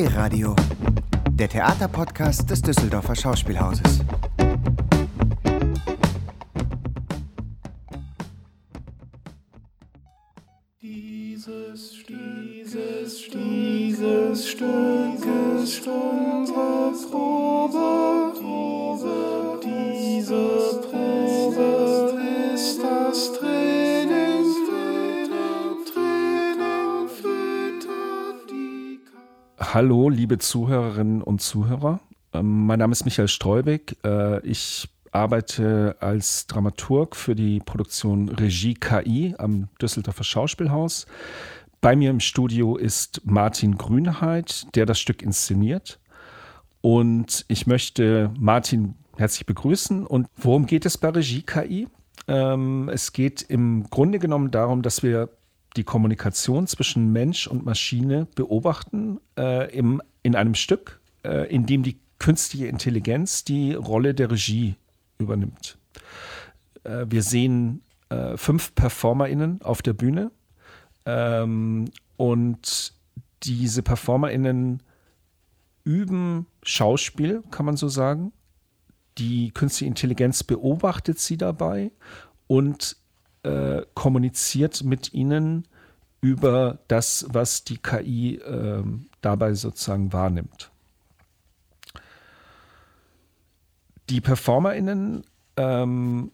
D-Radio, der Theaterpodcast des Düsseldorfer Schauspielhauses. Hallo, liebe Zuhörerinnen und Zuhörer. Ähm, Mein Name ist Michael Streubig. Äh, Ich arbeite als Dramaturg für die Produktion Regie KI am Düsseldorfer Schauspielhaus. Bei mir im Studio ist Martin Grünheit, der das Stück inszeniert. Und ich möchte Martin herzlich begrüßen. Und worum geht es bei Regie KI? Ähm, es geht im Grunde genommen darum, dass wir die Kommunikation zwischen Mensch und Maschine beobachten äh, im, in einem Stück, äh, in dem die künstliche Intelligenz die Rolle der Regie übernimmt. Äh, wir sehen äh, fünf PerformerInnen auf der Bühne ähm, und diese PerformerInnen üben Schauspiel, kann man so sagen. Die künstliche Intelligenz beobachtet sie dabei und äh, kommuniziert mit ihnen über das, was die KI ähm, dabei sozusagen wahrnimmt. Die PerformerInnen ähm,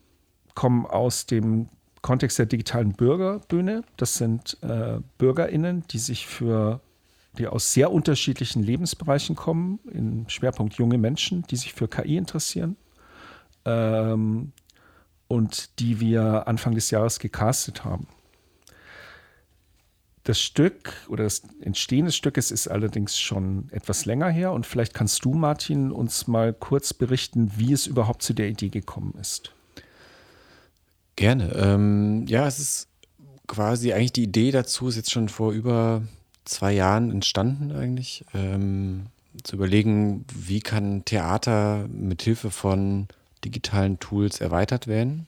kommen aus dem Kontext der digitalen Bürgerbühne. Das sind äh, BürgerInnen, die sich für, die aus sehr unterschiedlichen Lebensbereichen kommen, im Schwerpunkt junge Menschen, die sich für KI interessieren. Ähm, und die wir Anfang des Jahres gecastet haben. Das Stück oder das Entstehen des Stückes ist allerdings schon etwas länger her und vielleicht kannst du, Martin, uns mal kurz berichten, wie es überhaupt zu der Idee gekommen ist. Gerne. Ähm, ja, es ist quasi eigentlich die Idee dazu ist jetzt schon vor über zwei Jahren entstanden eigentlich. Ähm, zu überlegen, wie kann Theater mit Hilfe von digitalen Tools erweitert werden.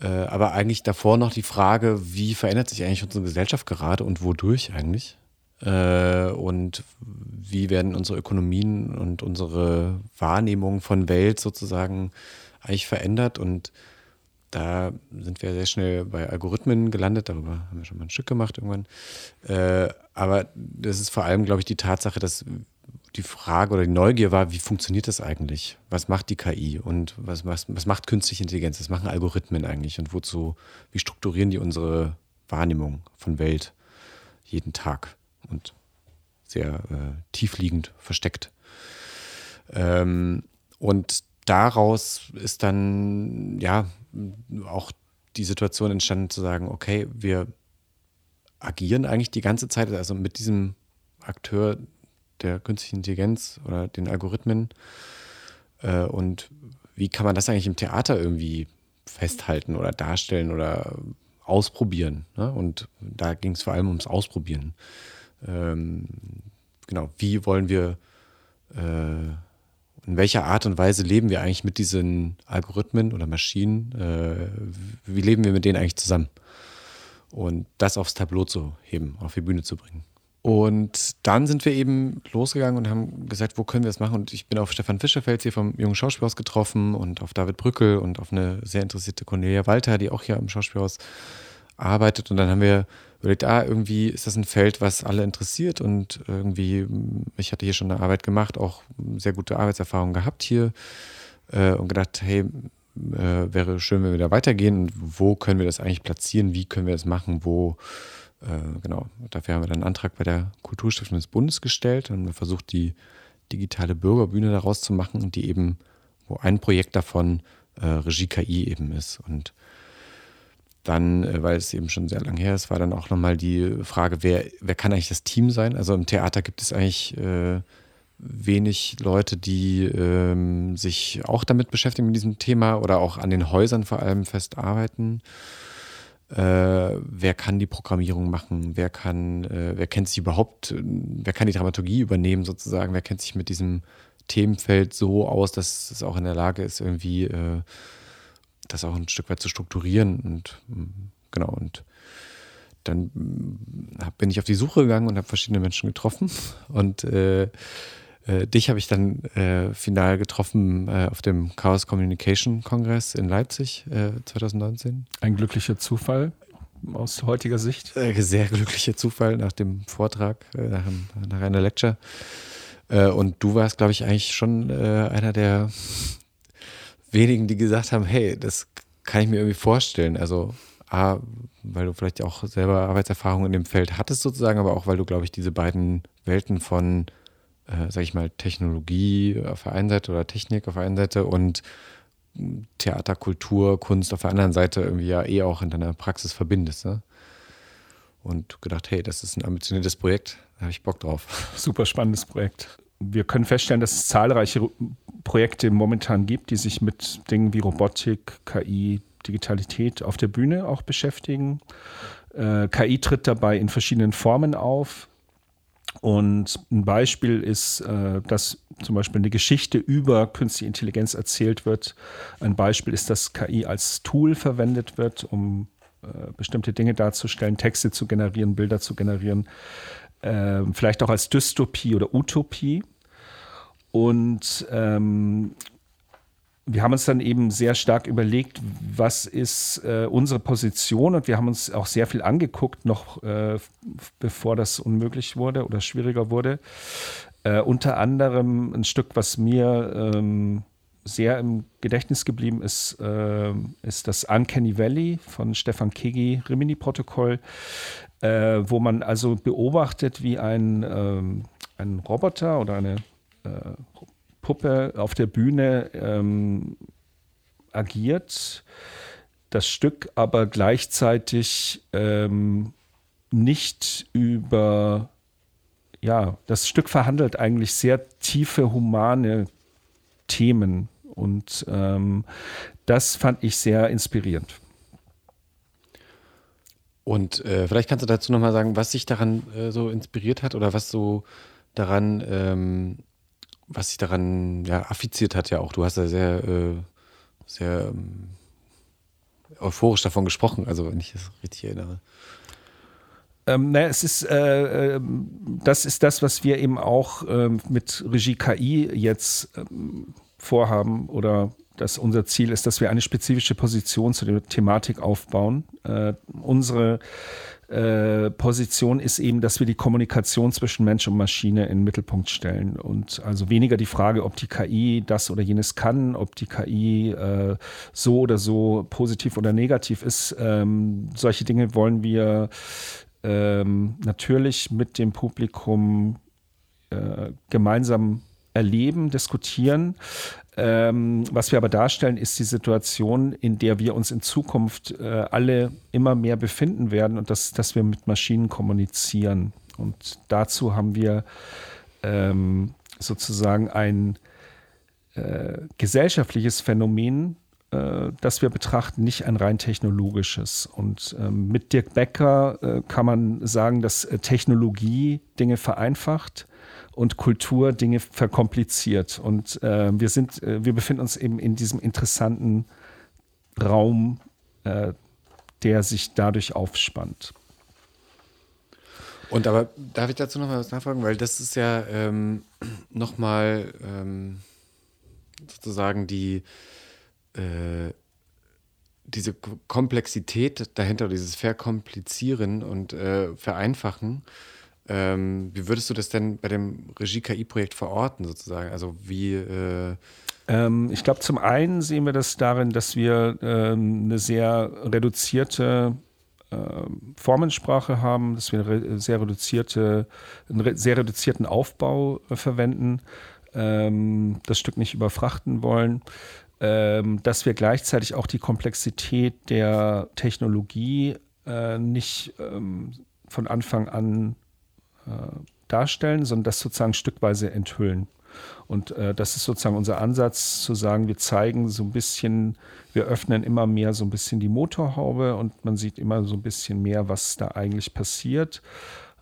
Äh, aber eigentlich davor noch die Frage, wie verändert sich eigentlich unsere Gesellschaft gerade und wodurch eigentlich? Äh, und wie werden unsere Ökonomien und unsere Wahrnehmung von Welt sozusagen eigentlich verändert? Und da sind wir sehr schnell bei Algorithmen gelandet. Darüber haben wir schon mal ein Stück gemacht irgendwann. Äh, aber das ist vor allem, glaube ich, die Tatsache, dass die Frage oder die Neugier war, wie funktioniert das eigentlich? Was macht die KI und was, was, was macht künstliche Intelligenz? Was machen Algorithmen eigentlich und wozu, wie strukturieren die unsere Wahrnehmung von Welt jeden Tag und sehr äh, tiefliegend versteckt? Ähm, und daraus ist dann ja auch die Situation entstanden zu sagen, okay, wir agieren eigentlich die ganze Zeit, also mit diesem Akteur der künstlichen Intelligenz oder den Algorithmen. Äh, und wie kann man das eigentlich im Theater irgendwie festhalten oder darstellen oder ausprobieren? Ne? Und da ging es vor allem ums Ausprobieren. Ähm, genau, wie wollen wir, äh, in welcher Art und Weise leben wir eigentlich mit diesen Algorithmen oder Maschinen? Äh, wie leben wir mit denen eigentlich zusammen? Und das aufs Tableau zu heben, auf die Bühne zu bringen. Und dann sind wir eben losgegangen und haben gesagt, wo können wir das machen? Und ich bin auf Stefan Fischerfeld hier vom Jungen Schauspielhaus getroffen und auf David Brückel und auf eine sehr interessierte Cornelia Walter, die auch hier am Schauspielhaus arbeitet. Und dann haben wir überlegt, ah, irgendwie ist das ein Feld, was alle interessiert. Und irgendwie, ich hatte hier schon eine Arbeit gemacht, auch sehr gute Arbeitserfahrungen gehabt hier äh, und gedacht, hey, äh, wäre schön, wenn wir da weitergehen. Und wo können wir das eigentlich platzieren? Wie können wir das machen? Wo äh, genau, dafür haben wir dann einen Antrag bei der Kulturstiftung des Bundes gestellt und haben versucht, die digitale Bürgerbühne daraus zu machen, die eben, wo ein Projekt davon äh, Regie KI eben ist. Und dann, äh, weil es eben schon sehr lang her ist, war dann auch nochmal die Frage, wer, wer kann eigentlich das Team sein? Also im Theater gibt es eigentlich äh, wenig Leute, die ähm, sich auch damit beschäftigen mit diesem Thema oder auch an den Häusern vor allem fest arbeiten äh, wer kann die Programmierung machen, wer kann, äh, wer kennt sich überhaupt, äh, wer kann die Dramaturgie übernehmen sozusagen, wer kennt sich mit diesem Themenfeld so aus, dass es auch in der Lage ist, irgendwie äh, das auch ein Stück weit zu strukturieren und mm, genau und dann mm, bin ich auf die Suche gegangen und habe verschiedene Menschen getroffen. Und äh, äh, dich habe ich dann äh, final getroffen äh, auf dem Chaos Communication Kongress in Leipzig 2019. Äh, Ein glücklicher Zufall aus heutiger Sicht. Äh, sehr glücklicher Zufall nach dem Vortrag, nach, nach einer Lecture. und du warst, glaube ich, eigentlich schon einer der wenigen, die gesagt haben, hey, das kann ich mir irgendwie vorstellen. Also A, weil du vielleicht auch selber Arbeitserfahrung in dem Feld hattest sozusagen, aber auch weil du, glaube ich, diese beiden Welten von, äh, sag ich mal, Technologie auf der einen Seite oder Technik auf der einen Seite und Theater, Kultur, Kunst auf der anderen Seite irgendwie ja eh auch in deiner Praxis verbindest. Ne? Und gedacht, hey, das ist ein ambitioniertes Projekt, da habe ich Bock drauf. Super spannendes Projekt. Wir können feststellen, dass es zahlreiche Projekte momentan gibt, die sich mit Dingen wie Robotik, KI, Digitalität auf der Bühne auch beschäftigen. Äh, KI tritt dabei in verschiedenen Formen auf. Und ein Beispiel ist, äh, dass zum Beispiel eine Geschichte über künstliche Intelligenz erzählt wird. Ein Beispiel ist, dass KI als Tool verwendet wird, um äh, bestimmte Dinge darzustellen, Texte zu generieren, Bilder zu generieren. Äh, vielleicht auch als Dystopie oder Utopie. Und ähm, wir haben uns dann eben sehr stark überlegt, was ist äh, unsere Position und wir haben uns auch sehr viel angeguckt, noch äh, bevor das unmöglich wurde oder schwieriger wurde. Äh, unter anderem ein Stück, was mir ähm, sehr im Gedächtnis geblieben ist, äh, ist das Uncanny Valley von Stefan Kegi, Rimini-Protokoll, äh, wo man also beobachtet, wie ein, ähm, ein Roboter oder eine äh, Puppe auf der Bühne ähm, agiert, das Stück aber gleichzeitig ähm, nicht über, ja, das Stück verhandelt eigentlich sehr tiefe humane Themen und ähm, das fand ich sehr inspirierend. Und äh, vielleicht kannst du dazu nochmal sagen, was sich daran äh, so inspiriert hat oder was so daran ähm, was sich daran ja, affiziert hat, ja auch. Du hast ja sehr, äh, sehr ähm, euphorisch davon gesprochen, also wenn ich das richtig erinnere. Ähm, naja, es ist, äh, äh, das ist das, was wir eben auch äh, mit Regie KI jetzt ähm, vorhaben oder dass unser Ziel ist, dass wir eine spezifische Position zu der Thematik aufbauen. Äh, unsere äh, Position ist eben, dass wir die Kommunikation zwischen Mensch und Maschine in den Mittelpunkt stellen. Und also weniger die Frage, ob die KI das oder jenes kann, ob die KI äh, so oder so positiv oder negativ ist. Ähm, solche Dinge wollen wir ähm, natürlich mit dem Publikum äh, gemeinsam erleben, diskutieren. Ähm, was wir aber darstellen, ist die Situation, in der wir uns in Zukunft äh, alle immer mehr befinden werden und das, dass wir mit Maschinen kommunizieren. Und dazu haben wir ähm, sozusagen ein äh, gesellschaftliches Phänomen, äh, das wir betrachten, nicht ein rein technologisches. Und ähm, mit Dirk Becker äh, kann man sagen, dass äh, Technologie Dinge vereinfacht und Kultur Dinge verkompliziert. Und äh, wir sind, äh, wir befinden uns eben in diesem interessanten Raum, äh, der sich dadurch aufspannt. Und aber darf ich dazu noch mal was nachfragen? Weil das ist ja ähm, nochmal ähm, sozusagen die äh, diese Komplexität dahinter, dieses Verkomplizieren und äh, Vereinfachen ähm, wie würdest du das denn bei dem Regie-KI-Projekt verorten, sozusagen? Also wie. Äh ähm, ich glaube, zum einen sehen wir das darin, dass wir ähm, eine sehr reduzierte äh, Formensprache haben, dass wir re sehr reduzierte, einen sehr reduzierten Aufbau äh, verwenden, ähm, das Stück nicht überfrachten wollen, ähm, dass wir gleichzeitig auch die Komplexität der Technologie äh, nicht ähm, von Anfang an darstellen, sondern das sozusagen stückweise enthüllen. Und äh, das ist sozusagen unser Ansatz, zu sagen, wir zeigen so ein bisschen, wir öffnen immer mehr so ein bisschen die Motorhaube und man sieht immer so ein bisschen mehr, was da eigentlich passiert.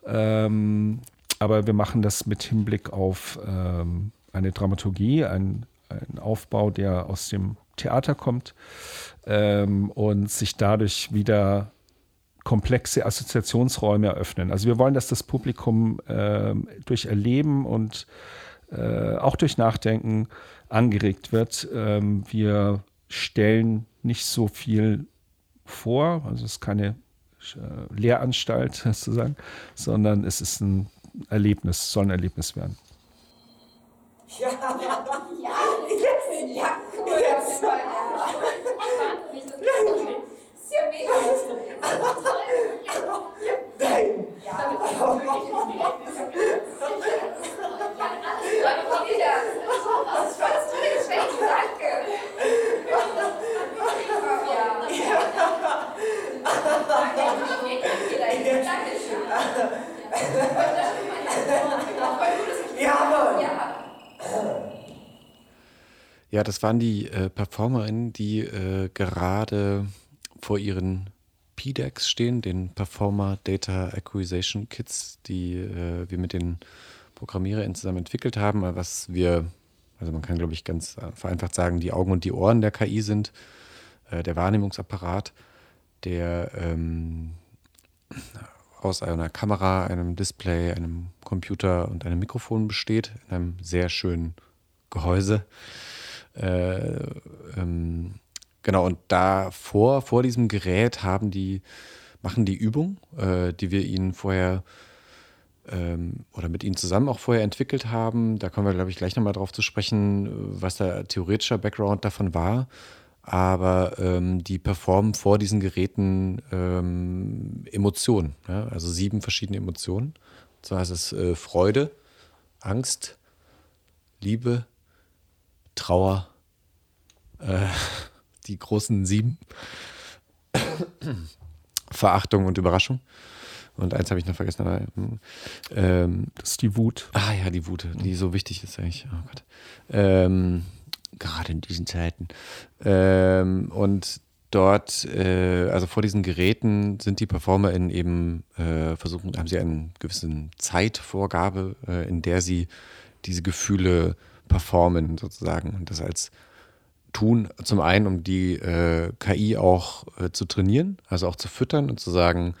Ähm, aber wir machen das mit Hinblick auf ähm, eine Dramaturgie, ein, ein Aufbau, der aus dem Theater kommt ähm, und sich dadurch wieder komplexe Assoziationsräume eröffnen. Also wir wollen, dass das Publikum äh, durch Erleben und äh, auch durch Nachdenken angeregt wird. Ähm, wir stellen nicht so viel vor, also es ist keine äh, Lehranstalt sozusagen, sondern es ist ein Erlebnis, soll ein Erlebnis werden. Ja, ja, ja, ja, ja, mega. Nein. Geschenk, danke. Ja, das waren die äh, Performerinnen, die äh, gerade vor ihren PDACs stehen, den Performer Data Acquisition Kits, die äh, wir mit den ProgrammiererInnen zusammen entwickelt haben, was wir, also man kann glaube ich ganz vereinfacht sagen, die Augen und die Ohren der KI sind, äh, der Wahrnehmungsapparat, der ähm, aus einer Kamera, einem Display, einem Computer und einem Mikrofon besteht, in einem sehr schönen Gehäuse. Äh, ähm, genau, und davor, vor diesem Gerät haben die, machen die Übung, äh, die wir ihnen vorher ähm, oder mit ihnen zusammen auch vorher entwickelt haben. Da kommen wir, glaube ich, gleich nochmal drauf zu sprechen, was der theoretische Background davon war aber ähm, die performen vor diesen Geräten ähm, Emotionen, ja? also sieben verschiedene Emotionen. Und zwar ist es äh, Freude, Angst, Liebe, Trauer, äh, die großen sieben, Verachtung und Überraschung. Und eins habe ich noch vergessen, aber ähm, das ist die Wut. Ah ja, die Wut, die so wichtig ist eigentlich. Oh Gott. Ähm, gerade in diesen Zeiten. Ähm, und dort, äh, also vor diesen Geräten sind die PerformerInnen eben äh, versuchen, haben sie eine gewisse Zeitvorgabe, äh, in der sie diese Gefühle performen sozusagen und das als tun, zum einen, um die äh, KI auch äh, zu trainieren, also auch zu füttern und zu sagen,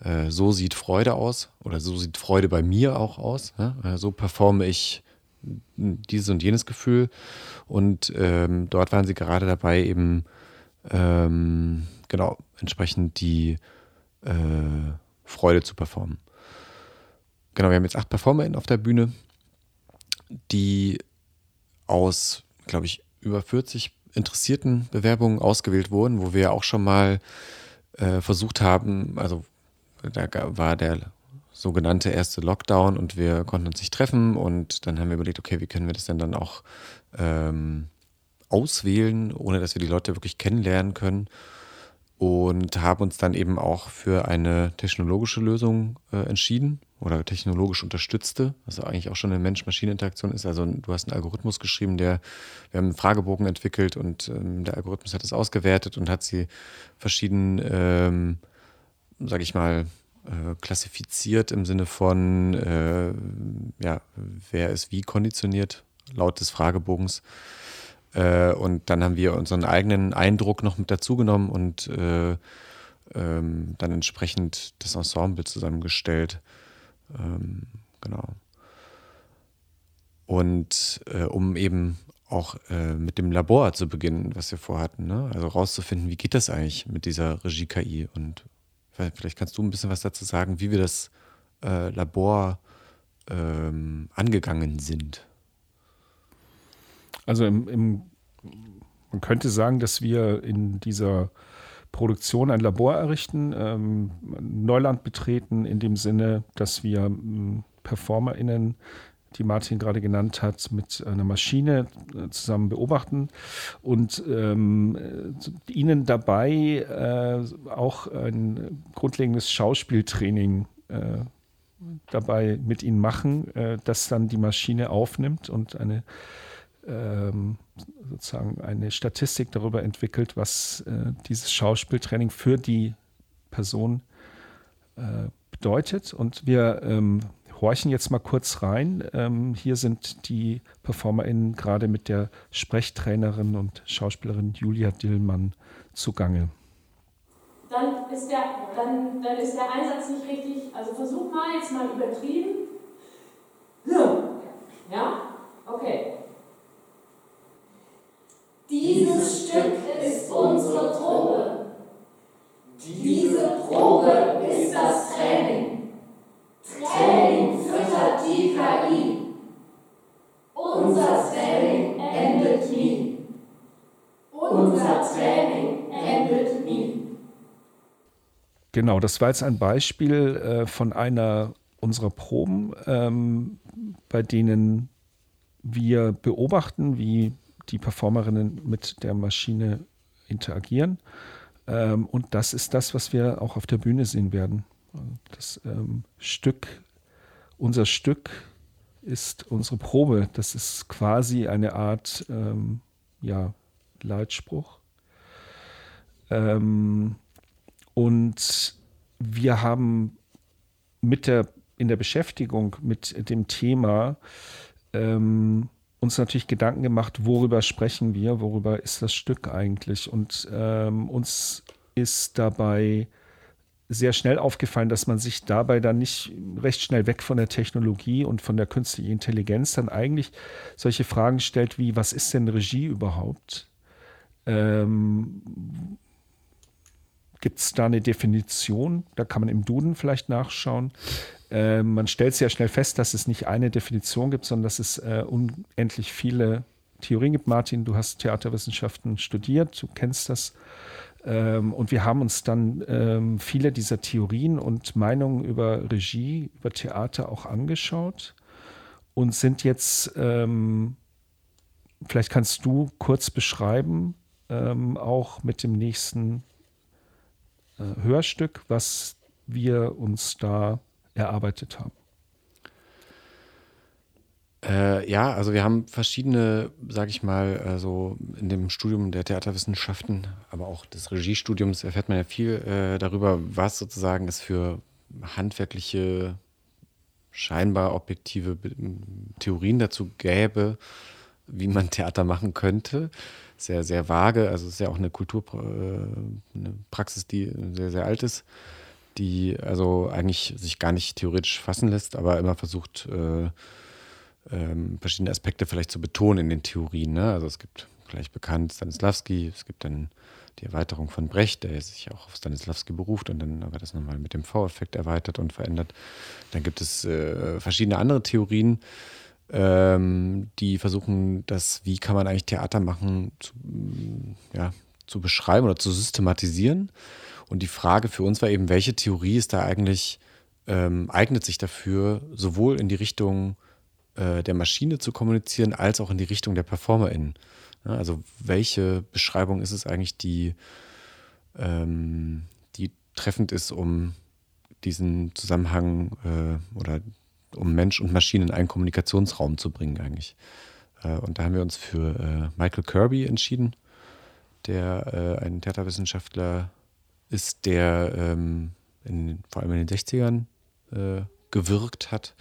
äh, so sieht Freude aus oder so sieht Freude bei mir auch aus. Ja? so performe ich dieses und jenes Gefühl. Und ähm, dort waren sie gerade dabei, eben ähm, genau entsprechend die äh, Freude zu performen. Genau, wir haben jetzt acht PerformerInnen auf der Bühne, die aus, glaube ich, über 40 interessierten Bewerbungen ausgewählt wurden, wo wir auch schon mal äh, versucht haben, also da war der sogenannte erste Lockdown und wir konnten uns nicht treffen und dann haben wir überlegt, okay, wie können wir das denn dann auch ähm, auswählen, ohne dass wir die Leute wirklich kennenlernen können und haben uns dann eben auch für eine technologische Lösung äh, entschieden oder technologisch unterstützte, was eigentlich auch schon eine Mensch-Maschine-Interaktion ist. Also du hast einen Algorithmus geschrieben, der, wir haben einen Fragebogen entwickelt und ähm, der Algorithmus hat es ausgewertet und hat sie verschieden, ähm, sage ich mal, äh, klassifiziert im Sinne von, äh, ja, wer ist wie konditioniert, laut des Fragebogens. Äh, und dann haben wir unseren eigenen Eindruck noch mit dazugenommen und äh, ähm, dann entsprechend das Ensemble zusammengestellt. Ähm, genau. Und äh, um eben auch äh, mit dem Labor zu beginnen, was wir vorhatten. Ne? Also rauszufinden, wie geht das eigentlich mit dieser Regie-KI und Vielleicht kannst du ein bisschen was dazu sagen, wie wir das äh, Labor ähm, angegangen sind. Also im, im, man könnte sagen, dass wir in dieser Produktion ein Labor errichten, ähm, Neuland betreten, in dem Sinne, dass wir ähm, PerformerInnen die Martin gerade genannt hat, mit einer Maschine äh, zusammen beobachten und ähm, ihnen dabei äh, auch ein grundlegendes Schauspieltraining äh, dabei mit ihnen machen, äh, das dann die Maschine aufnimmt und eine ähm, sozusagen eine Statistik darüber entwickelt, was äh, dieses Schauspieltraining für die Person äh, bedeutet. Und wir ähm, horchen jetzt mal kurz rein. Ähm, hier sind die PerformerInnen gerade mit der Sprechtrainerin und Schauspielerin Julia Dillmann zugange. Dann ist der dann, dann ist der Einsatz nicht richtig. Also versuch mal jetzt mal übertrieben. Ja? Okay. Dieses Stück ist unsere Probe. Diese Probe ist das Training. Training füttert die KI. Unser Training endet nie. Unser Training endet nie. Genau, das war jetzt ein Beispiel äh, von einer unserer Proben, ähm, bei denen wir beobachten, wie die Performerinnen mit der Maschine interagieren. Ähm, und das ist das, was wir auch auf der Bühne sehen werden. Das ähm, Stück, unser Stück ist unsere Probe. Das ist quasi eine Art ähm, ja, Leitspruch. Ähm, und wir haben mit der, in der Beschäftigung mit dem Thema ähm, uns natürlich Gedanken gemacht, worüber sprechen wir, worüber ist das Stück eigentlich. Und ähm, uns ist dabei sehr schnell aufgefallen, dass man sich dabei dann nicht recht schnell weg von der Technologie und von der künstlichen Intelligenz dann eigentlich solche Fragen stellt wie, was ist denn Regie überhaupt? Ähm, Gibt es da eine Definition? Da kann man im Duden vielleicht nachschauen. Äh, man stellt sehr schnell fest, dass es nicht eine Definition gibt, sondern dass es äh, unendlich viele Theorien gibt. Martin, du hast Theaterwissenschaften studiert, du kennst das. Ähm, und wir haben uns dann ähm, viele dieser Theorien und Meinungen über Regie, über Theater auch angeschaut und sind jetzt, ähm, vielleicht kannst du kurz beschreiben, ähm, auch mit dem nächsten äh, Hörstück, was wir uns da erarbeitet haben. Äh, ja, also wir haben verschiedene, sage ich mal, also in dem Studium der Theaterwissenschaften, aber auch des Regiestudiums erfährt man ja viel äh, darüber, was sozusagen es für handwerkliche, scheinbar objektive Theorien dazu gäbe, wie man Theater machen könnte. Sehr, sehr vage. Also es ist ja auch eine Kultur, äh, die sehr, sehr alt ist die also eigentlich sich gar nicht theoretisch fassen lässt, aber immer versucht, äh, ähm, verschiedene Aspekte vielleicht zu betonen in den Theorien. Ne? Also es gibt gleich bekannt Stanislavski, es gibt dann die Erweiterung von Brecht, der sich auch auf Stanislavski beruft und dann aber das nochmal mit dem V-Effekt erweitert und verändert. Dann gibt es äh, verschiedene andere Theorien, ähm, die versuchen, das, wie kann man eigentlich Theater machen, zu, ja, zu beschreiben oder zu systematisieren. Und die Frage für uns war eben, welche Theorie ist da eigentlich, ähm, eignet sich dafür, sowohl in die Richtung äh, der Maschine zu kommunizieren, als auch in die Richtung der PerformerInnen. Ja, also welche Beschreibung ist es eigentlich, die, ähm, die treffend ist, um diesen Zusammenhang äh, oder um Mensch und Maschine in einen Kommunikationsraum zu bringen eigentlich. Äh, und da haben wir uns für äh, Michael Kirby entschieden, der äh, ein Theaterwissenschaftler ist, der ähm, in, vor allem in den 60ern äh, gewirkt hat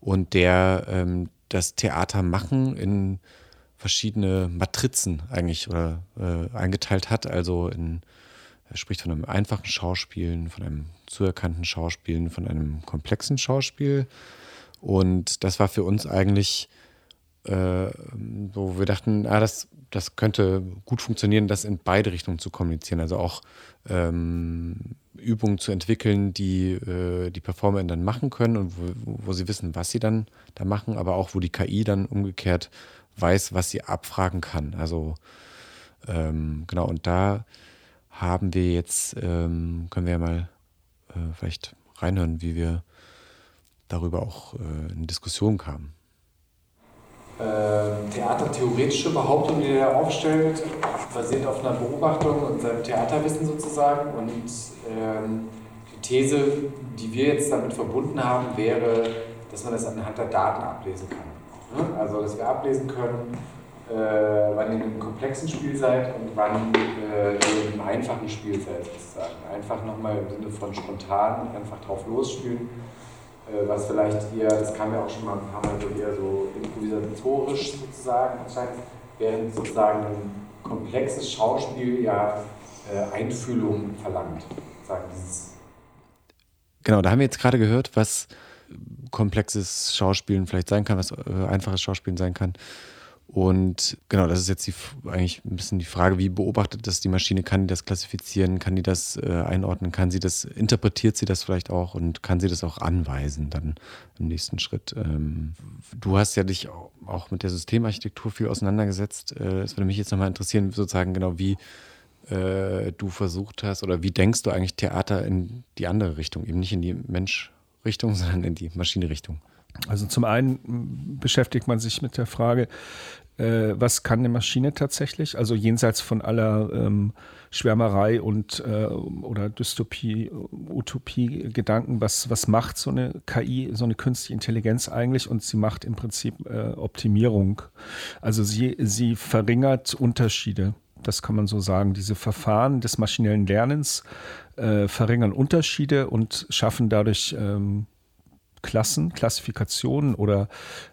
und der ähm, das Theater machen in verschiedene Matrizen eigentlich oder äh, eingeteilt hat. Also in, er spricht von einem einfachen Schauspielen, von einem zuerkannten Schauspielen, von einem komplexen Schauspiel. Und das war für uns eigentlich, äh, wo wir dachten, ah, das das könnte gut funktionieren, das in beide Richtungen zu kommunizieren. Also auch ähm, Übungen zu entwickeln, die äh, die Performer dann machen können und wo, wo, sie wissen, was sie dann da machen, aber auch wo die KI dann umgekehrt weiß, was sie abfragen kann. Also ähm, genau, und da haben wir jetzt, ähm, können wir ja mal äh, vielleicht reinhören, wie wir darüber auch äh, in Diskussion kamen äh, theatertheoretische Behauptung, die er aufstellt, basiert auf einer Beobachtung und seinem Theaterwissen sozusagen. Und ähm, die These, die wir jetzt damit verbunden haben, wäre, dass man das anhand der Daten ablesen kann. Ne? Also, dass wir ablesen können, äh, wann ihr in einem komplexen Spiel seid und wann äh, ihr in einem einfachen Spiel seid sozusagen. Einfach nochmal im Sinne von spontan, einfach drauf losspielen was vielleicht eher, das kam ja auch schon mal ein paar Mal so eher so improvisatorisch sozusagen erscheint, während sozusagen ein komplexes Schauspiel ja äh, Einfühlung verlangt. Genau, da haben wir jetzt gerade gehört, was komplexes Schauspielen vielleicht sein kann, was äh, einfaches Schauspielen sein kann. Und genau, das ist jetzt die, eigentlich ein bisschen die Frage, wie beobachtet das die Maschine? Kann die das klassifizieren? Kann die das äh, einordnen? Kann sie das, interpretiert sie das vielleicht auch und kann sie das auch anweisen dann im nächsten Schritt? Ähm, du hast ja dich auch mit der Systemarchitektur viel auseinandergesetzt. Äh, es würde mich jetzt nochmal interessieren, sozusagen genau wie äh, du versucht hast oder wie denkst du eigentlich Theater in die andere Richtung, eben nicht in die Mensch-Richtung, sondern in die Maschine-Richtung? Also zum einen beschäftigt man sich mit der Frage, äh, was kann eine Maschine tatsächlich? Also jenseits von aller ähm, Schwärmerei und äh, oder Dystopie, Utopie-Gedanken, was, was macht so eine KI, so eine künstliche Intelligenz eigentlich? Und sie macht im Prinzip äh, Optimierung. Also sie, sie verringert Unterschiede. Das kann man so sagen. Diese Verfahren des maschinellen Lernens äh, verringern Unterschiede und schaffen dadurch ähm, Klassen, Klassifikationen oder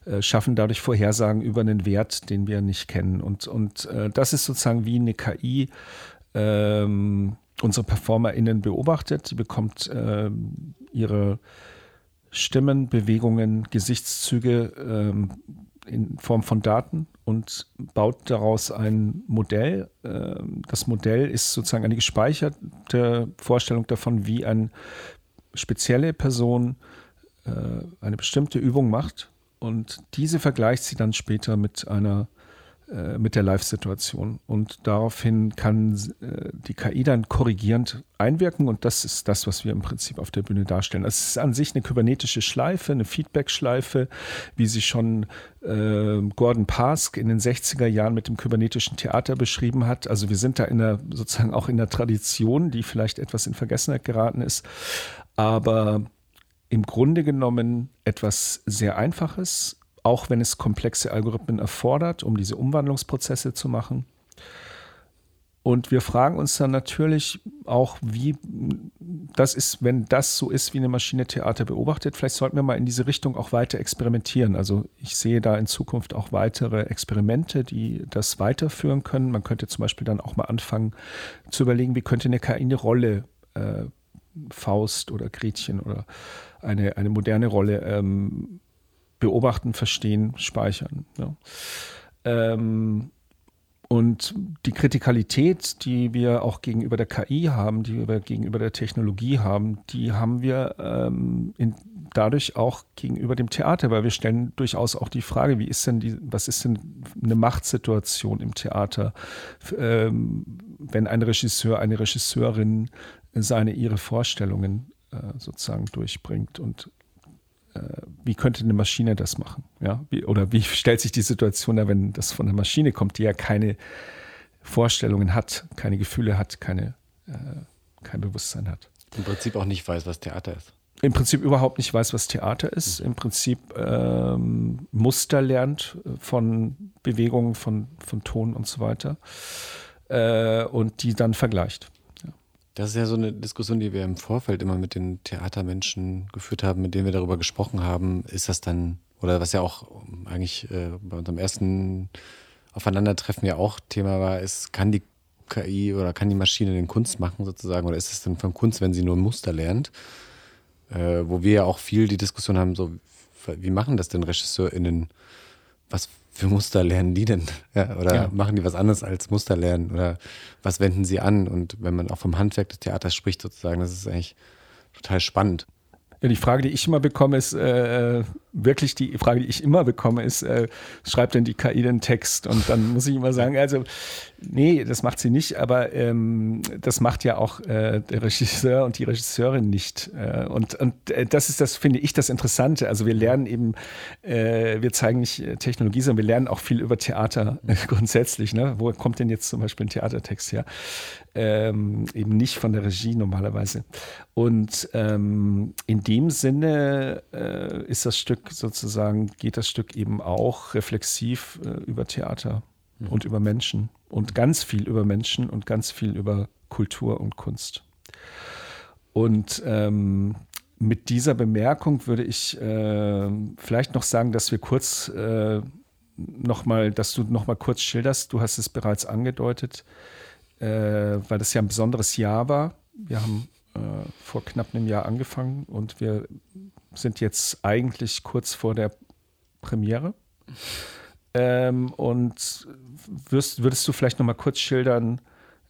äh, schaffen dadurch Vorhersagen über einen Wert, den wir nicht kennen. Und, und äh, das ist sozusagen wie eine KI ähm, unsere PerformerInnen beobachtet. Die bekommt äh, ihre Stimmen, Bewegungen, Gesichtszüge ähm, in Form von Daten und baut daraus ein Modell. Ähm, das Modell ist sozusagen eine gespeicherte Vorstellung davon, wie eine spezielle Person äh, eine bestimmte Übung macht und diese vergleicht sie dann später mit einer äh, mit der Live-Situation. Und daraufhin kann äh, die KI dann korrigierend einwirken und das ist das, was wir im Prinzip auf der Bühne darstellen. Es ist an sich eine kybernetische Schleife, eine Feedback-Schleife, wie sie schon äh, Gordon Pask in den 60er Jahren mit dem kybernetischen Theater beschrieben hat. Also wir sind da in der, sozusagen auch in der Tradition, die vielleicht etwas in Vergessenheit geraten ist. Aber im Grunde genommen etwas sehr Einfaches, auch wenn es komplexe Algorithmen erfordert, um diese Umwandlungsprozesse zu machen. Und wir fragen uns dann natürlich auch, wie das ist, wenn das so ist, wie eine Maschine Theater beobachtet, vielleicht sollten wir mal in diese Richtung auch weiter experimentieren. Also ich sehe da in Zukunft auch weitere Experimente, die das weiterführen können. Man könnte zum Beispiel dann auch mal anfangen zu überlegen, wie könnte eine KI eine Rolle äh, Faust oder Gretchen oder eine, eine moderne Rolle ähm, beobachten, verstehen, speichern. Ja. Ähm, und die Kritikalität, die wir auch gegenüber der KI haben, die wir gegenüber der Technologie haben, die haben wir ähm, in, dadurch auch gegenüber dem Theater, weil wir stellen durchaus auch die Frage, wie ist denn die, was ist denn eine Machtsituation im Theater, ähm, wenn ein Regisseur, eine Regisseurin seine, ihre Vorstellungen äh, sozusagen durchbringt und äh, wie könnte eine Maschine das machen? Ja? Wie, oder wie stellt sich die Situation da, wenn das von der Maschine kommt, die ja keine Vorstellungen hat, keine Gefühle hat, keine, äh, kein Bewusstsein hat? Im Prinzip auch nicht weiß, was Theater ist. Im Prinzip überhaupt nicht weiß, was Theater ist. Im Prinzip ähm, Muster lernt von Bewegungen, von, von Ton und so weiter. Äh, und die dann vergleicht. Das ist ja so eine Diskussion, die wir im Vorfeld immer mit den Theatermenschen geführt haben, mit denen wir darüber gesprochen haben. Ist das dann, oder was ja auch eigentlich äh, bei unserem ersten Aufeinandertreffen ja auch Thema war, ist, kann die KI oder kann die Maschine den Kunst machen sozusagen? Oder ist es denn von Kunst, wenn sie nur Muster lernt? Äh, wo wir ja auch viel die Diskussion haben, so, wie machen das denn RegisseurInnen? Was für Muster lernen die denn? Ja, oder ja. machen die was anderes als Muster lernen? Oder was wenden sie an? Und wenn man auch vom Handwerk des Theaters spricht, sozusagen, das ist eigentlich total spannend. Ja, die Frage, die ich immer bekomme, ist äh, wirklich die Frage, die ich immer bekomme, ist, äh, schreibt denn die KI den Text? Und dann muss ich immer sagen, also nee, das macht sie nicht, aber ähm, das macht ja auch äh, der Regisseur und die Regisseurin nicht. Äh, und und äh, das ist das, finde ich, das Interessante. Also wir lernen eben, äh, wir zeigen nicht Technologie, sondern wir lernen auch viel über Theater grundsätzlich. Ne? Wo kommt denn jetzt zum Beispiel ein Theatertext her? Ähm, eben nicht von der Regie normalerweise. Und ähm, in dem Sinne äh, ist das Stück sozusagen, geht das Stück eben auch reflexiv äh, über Theater mhm. und über Menschen und ganz viel über Menschen und ganz viel über Kultur und Kunst. Und ähm, mit dieser Bemerkung würde ich äh, vielleicht noch sagen, dass wir kurz äh, nochmal, dass du nochmal kurz schilderst, du hast es bereits angedeutet, äh, weil das ja ein besonderes Jahr war. Wir haben äh, vor knapp einem Jahr angefangen und wir sind jetzt eigentlich kurz vor der Premiere. Ähm, und wirst, würdest du vielleicht noch mal kurz schildern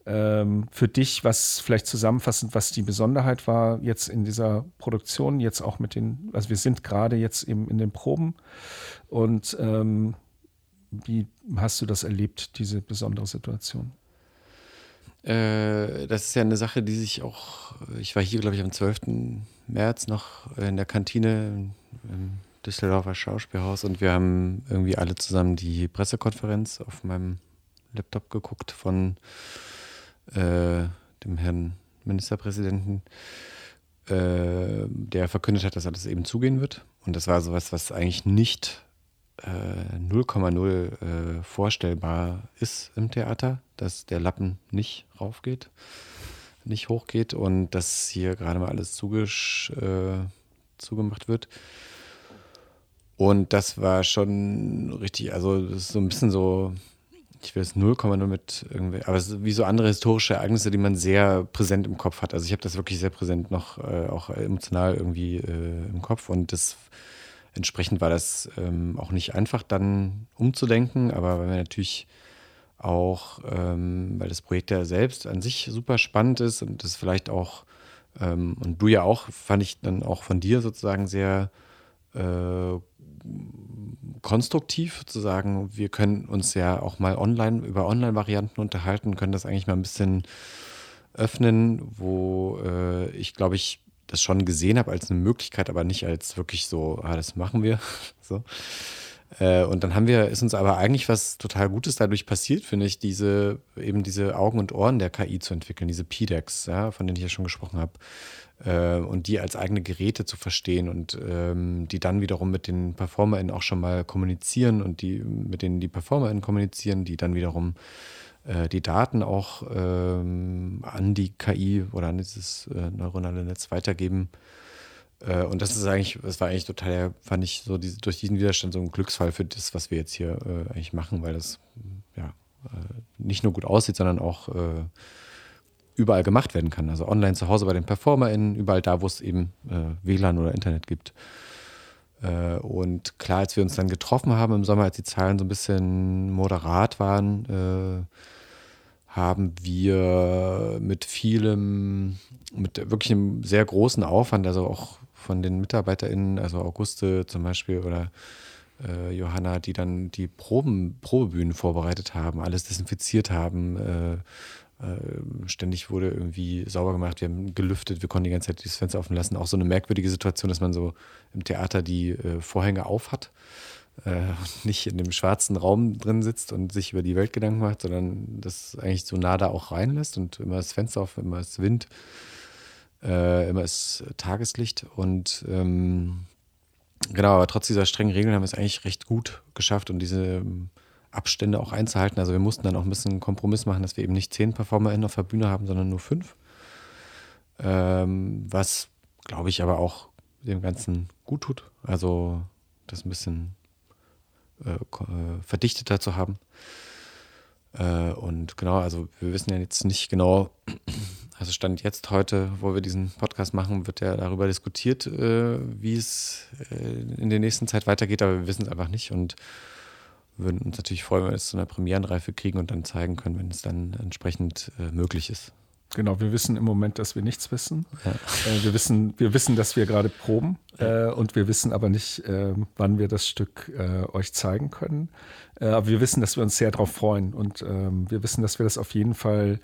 ähm, für dich, was vielleicht zusammenfassend, was die Besonderheit war jetzt in dieser Produktion, jetzt auch mit den, also wir sind gerade jetzt eben in den Proben und ähm, wie hast du das erlebt, diese besondere Situation? Äh, das ist ja eine Sache, die sich auch, ich war hier, glaube ich, am 12. März noch in der Kantine im Düsseldorfer Schauspielhaus und wir haben irgendwie alle zusammen die Pressekonferenz auf meinem Laptop geguckt von äh, dem Herrn Ministerpräsidenten, äh, der verkündet hat, dass alles eben zugehen wird. Und das war sowas, was eigentlich nicht 0,0 äh, äh, vorstellbar ist im Theater, dass der Lappen nicht raufgeht, nicht hochgeht und dass hier gerade mal alles äh, zugemacht wird. Und das war schon richtig, also das ist so ein bisschen so, ich will es 0,0 mit irgendwie, aber es ist wie so andere historische Ereignisse, die man sehr präsent im Kopf hat. Also ich habe das wirklich sehr präsent noch, äh, auch emotional irgendwie äh, im Kopf und das entsprechend war das ähm, auch nicht einfach dann umzudenken, aber weil wir natürlich auch, ähm, weil das Projekt ja selbst an sich super spannend ist und das vielleicht auch, ähm, und du ja auch, fand ich dann auch von dir sozusagen sehr äh, konstruktiv sozusagen. Wir können uns ja auch mal online über Online-Varianten unterhalten, können das eigentlich mal ein bisschen öffnen, wo äh, ich glaube ich das schon gesehen habe als eine Möglichkeit, aber nicht als wirklich so, ah, das machen wir. so. Äh, und dann haben wir, ist uns aber eigentlich was total Gutes dadurch passiert, finde ich, diese, eben diese Augen und Ohren der KI zu entwickeln, diese PDEX, ja, von denen ich ja schon gesprochen habe. Äh, und die als eigene Geräte zu verstehen und ähm, die dann wiederum mit den PerformerInnen auch schon mal kommunizieren und die, mit denen die PerformerInnen kommunizieren, die dann wiederum die Daten auch ähm, an die KI oder an dieses äh, neuronale Netz weitergeben. Äh, und das ist eigentlich, das war eigentlich total, fand ich so diese, durch diesen Widerstand so ein Glücksfall für das, was wir jetzt hier äh, eigentlich machen, weil das ja äh, nicht nur gut aussieht, sondern auch äh, überall gemacht werden kann. Also online zu Hause bei den PerformerInnen, überall da, wo es eben WLAN oder Internet gibt. Und klar, als wir uns dann getroffen haben im Sommer, als die Zahlen so ein bisschen moderat waren, haben wir mit vielem, mit wirklich einem sehr großen Aufwand, also auch von den MitarbeiterInnen, also Auguste zum Beispiel oder äh, Johanna, die dann die Proben, Probebühnen vorbereitet haben, alles desinfiziert haben, äh, äh, ständig wurde irgendwie sauber gemacht, wir haben gelüftet, wir konnten die ganze Zeit das Fenster offen lassen. Auch so eine merkwürdige Situation, dass man so im Theater die äh, Vorhänge auf hat äh, nicht in dem schwarzen Raum drin sitzt und sich über die Welt Gedanken macht, sondern das eigentlich so nah da auch reinlässt und immer das Fenster auf, immer ist Wind, äh, immer ist Tageslicht und ähm, genau, aber trotz dieser strengen Regeln haben wir es eigentlich recht gut geschafft und diese ähm, Abstände auch einzuhalten. Also wir mussten dann auch ein bisschen einen Kompromiss machen, dass wir eben nicht zehn PerformerInnen auf der Bühne haben, sondern nur fünf. Ähm, was, glaube ich, aber auch dem Ganzen gut tut. Also das ein bisschen äh, äh, verdichteter zu haben. Äh, und genau, also wir wissen ja jetzt nicht genau, also Stand jetzt heute, wo wir diesen Podcast machen, wird ja darüber diskutiert, wie es in der nächsten Zeit weitergeht, aber wir wissen es einfach nicht und würden uns natürlich freuen, wenn wir es zu einer Premierenreife kriegen und dann zeigen können, wenn es dann entsprechend möglich ist. Genau, wir wissen im Moment, dass wir nichts wissen. Ja. Äh, wir, wissen wir wissen, dass wir gerade proben äh, und wir wissen aber nicht, äh, wann wir das Stück äh, euch zeigen können. Äh, aber wir wissen, dass wir uns sehr darauf freuen und ähm, wir wissen, dass wir das auf jeden Fall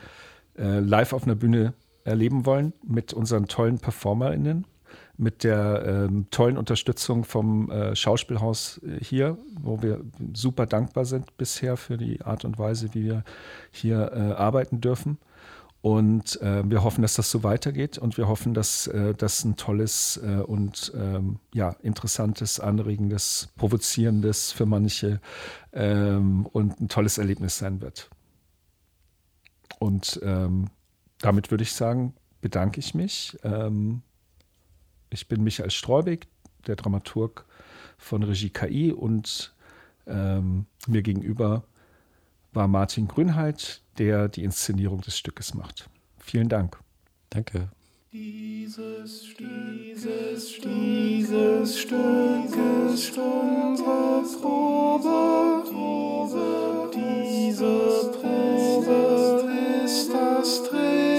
äh, live auf einer Bühne erleben wollen mit unseren tollen PerformerInnen, mit der ähm, tollen Unterstützung vom Schauspielhaus hier, wo wir super dankbar sind bisher für die Art und Weise, wie wir hier arbeiten dürfen. Und äh, wir hoffen, dass das so weitergeht und wir hoffen, dass äh, das ein tolles äh, und ähm, ja, interessantes, anregendes, provozierendes für manche ähm, und ein tolles Erlebnis sein wird. Und ähm, damit würde ich sagen, bedanke ich mich. Ähm, ich bin Michael Streubig, der Dramaturg von Regie KI und ähm, mir gegenüber war Martin Grünheit, der die Inszenierung des Stückes macht. Vielen Dank. Danke. Dieses Stück, dieses Stück ist unsere Probe, Probe, diese Probe ist das Training,